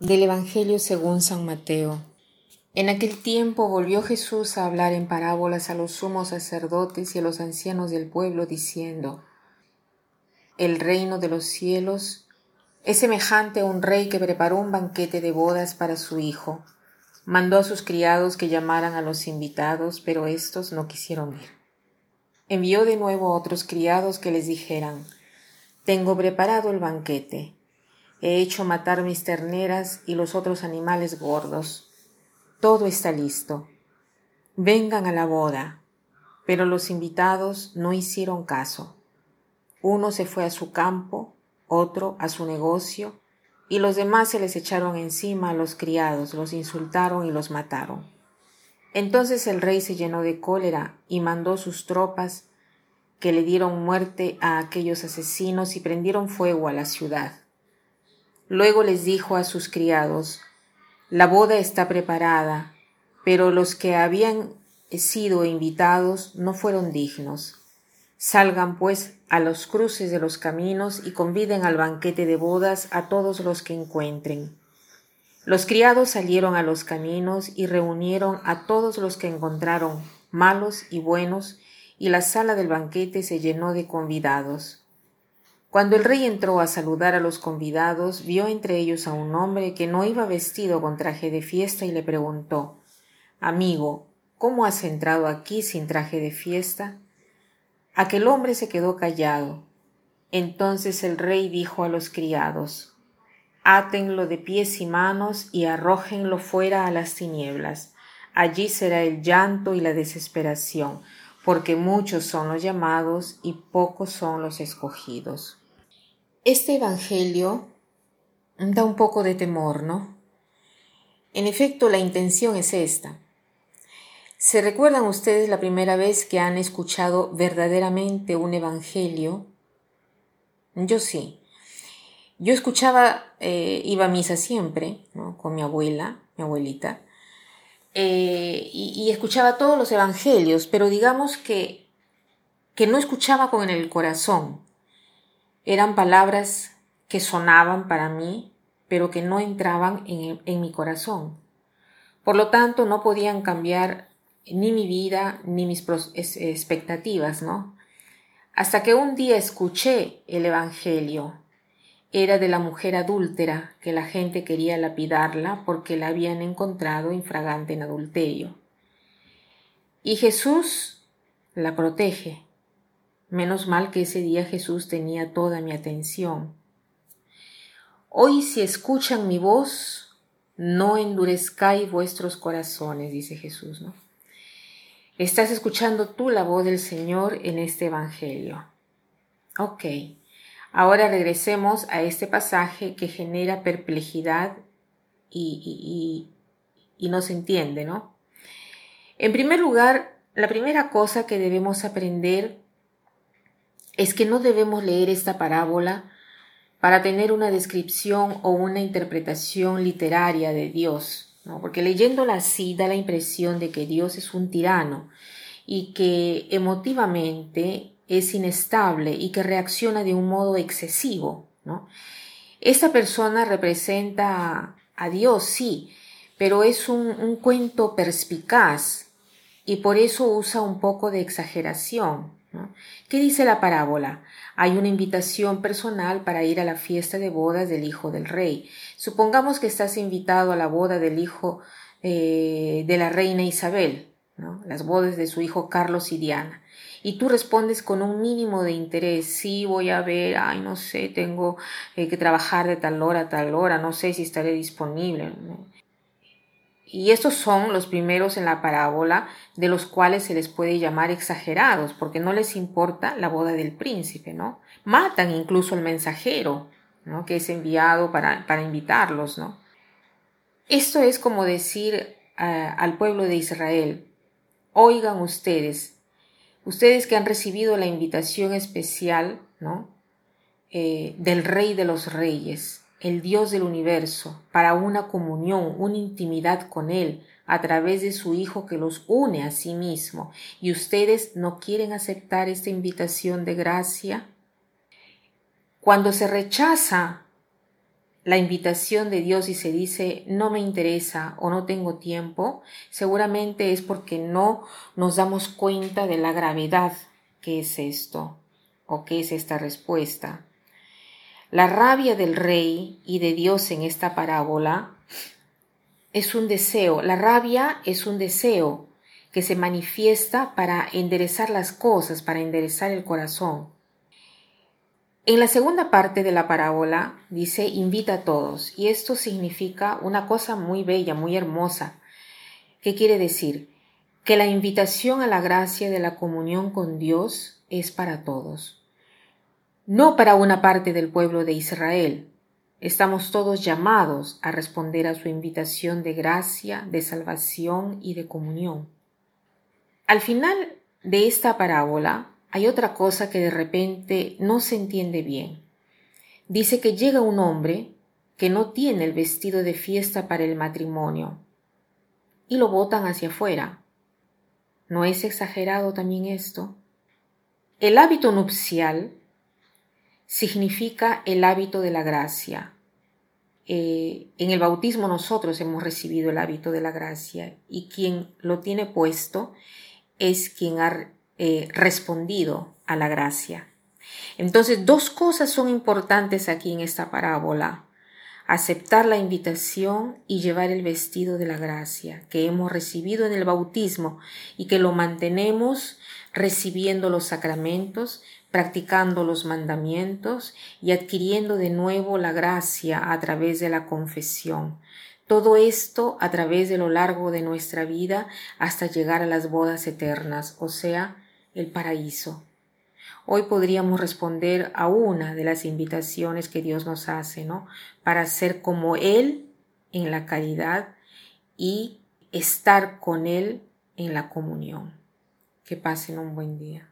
Del Evangelio según San Mateo. En aquel tiempo volvió Jesús a hablar en parábolas a los sumos sacerdotes y a los ancianos del pueblo, diciendo, El reino de los cielos es semejante a un rey que preparó un banquete de bodas para su hijo. Mandó a sus criados que llamaran a los invitados, pero éstos no quisieron ir. Envió de nuevo a otros criados que les dijeran, Tengo preparado el banquete He hecho matar mis terneras y los otros animales gordos. Todo está listo. Vengan a la boda. Pero los invitados no hicieron caso. Uno se fue a su campo, otro a su negocio, y los demás se les echaron encima a los criados, los insultaron y los mataron. Entonces el rey se llenó de cólera y mandó sus tropas que le dieron muerte a aquellos asesinos y prendieron fuego a la ciudad. Luego les dijo a sus criados, La boda está preparada, pero los que habían sido invitados no fueron dignos. Salgan pues a los cruces de los caminos y conviden al banquete de bodas a todos los que encuentren. Los criados salieron a los caminos y reunieron a todos los que encontraron, malos y buenos, y la sala del banquete se llenó de convidados. Cuando el rey entró a saludar a los convidados, vio entre ellos a un hombre que no iba vestido con traje de fiesta y le preguntó Amigo, ¿cómo has entrado aquí sin traje de fiesta? Aquel hombre se quedó callado. Entonces el rey dijo a los criados Átenlo de pies y manos y arrójenlo fuera a las tinieblas. Allí será el llanto y la desesperación, porque muchos son los llamados y pocos son los escogidos. Este Evangelio da un poco de temor, ¿no? En efecto, la intención es esta. ¿Se recuerdan ustedes la primera vez que han escuchado verdaderamente un Evangelio? Yo sí. Yo escuchaba, eh, iba a misa siempre, ¿no? con mi abuela, mi abuelita, eh, y, y, escuchaba todos los Evangelios, pero digamos que, que no escuchaba con el corazón, eran palabras que sonaban para mí, pero que no entraban en, mi corazón. Por lo tanto, no podían cambiar ni mi vida ni mis expectativas, ¿no? Hasta que un día escuché el Evangelio. Era de la mujer adúltera que la gente quería lapidarla porque la habían encontrado infragante en adulterio. Y Jesús la protege Menos mal que ese día Jesús tenía toda mi atención. Hoy si escuchan mi voz, no endurezcáis vuestros corazones, dice Jesús, ¿no? Estás escuchando tú la voz del Señor en este Evangelio. Ok, ahora regresemos a este pasaje que genera perplejidad y, y, y no se entiende, ¿no? En primer lugar, la primera cosa que debemos aprender es que no debemos leer esta parábola para tener una descripción o una interpretación literaria de Dios, ¿no? porque leyéndola así da la impresión de que Dios es un tirano y que emotivamente es inestable y que reacciona de un modo excesivo. Esta persona representa a Dios, sí, pero es un, un cuento perspicaz y por eso usa un poco de exageración. ¿Qué dice la parábola? Hay una invitación personal para ir a la fiesta de bodas del hijo del rey. Supongamos que estás invitado a la boda del hijo eh, de la reina Isabel, las bodas de su hijo Carlos y Diana. Y tú respondes con un mínimo de interés, sí voy a ver, ay no sé, tengo eh, que trabajar de tal hora a tal hora, no sé si estaré disponible. Y estos son los primeros en la parábola de los cuales se les puede llamar exagerados, porque no les importa la boda del príncipe, ¿no? Matan incluso al mensajero, ¿no? Que es enviado para, para invitarlos, ¿no? Esto es como decir eh, al pueblo de Israel, oigan ustedes, ustedes que han recibido la invitación especial, ¿no? Eh, del rey de los reyes, el Dios del universo, para una comunión, una intimidad con Él, a través de su Hijo que los une a sí mismo, y ustedes no quieren aceptar esta invitación de gracia. Cuando se rechaza la invitación de Dios y se dice no me interesa o no tengo tiempo, seguramente es porque no nos damos cuenta de la gravedad que es esto o que es esta respuesta. La rabia del rey y de Dios en esta parábola es un deseo, la rabia es un deseo que se manifiesta para enderezar las cosas, para enderezar el corazón. En la segunda parte de la parábola dice invita a todos y esto significa una cosa muy bella, muy hermosa. ¿Qué quiere decir? Que la invitación a la gracia de la comunión con Dios es para todos, no para una parte del pueblo de Israel. Estamos todos llamados a responder a su invitación de gracia, de salvación y de comunión. Al final de esta parábola, hay otra cosa que de repente no se entiende bien. Dice que llega un hombre que no tiene el vestido de fiesta para el matrimonio y lo botan hacia afuera. ¿No es exagerado también esto? El hábito nupcial significa el hábito de la gracia. Eh, en el bautismo nosotros hemos recibido el hábito de la gracia y quien lo tiene puesto es quien ha eh, respondido a la gracia. Entonces, dos cosas son importantes aquí en esta parábola. Aceptar la invitación y llevar el vestido de la gracia que hemos recibido en el bautismo y que lo mantenemos recibiendo los sacramentos, practicando los mandamientos y adquiriendo de nuevo la gracia a través de la confesión. Todo esto a través de lo largo de nuestra vida hasta llegar a las bodas eternas, o sea, el paraíso. Hoy podríamos responder a una de las invitaciones que Dios nos hace, ¿no? Para ser como Él en la caridad y estar con Él en la comunión. Que pasen un buen día.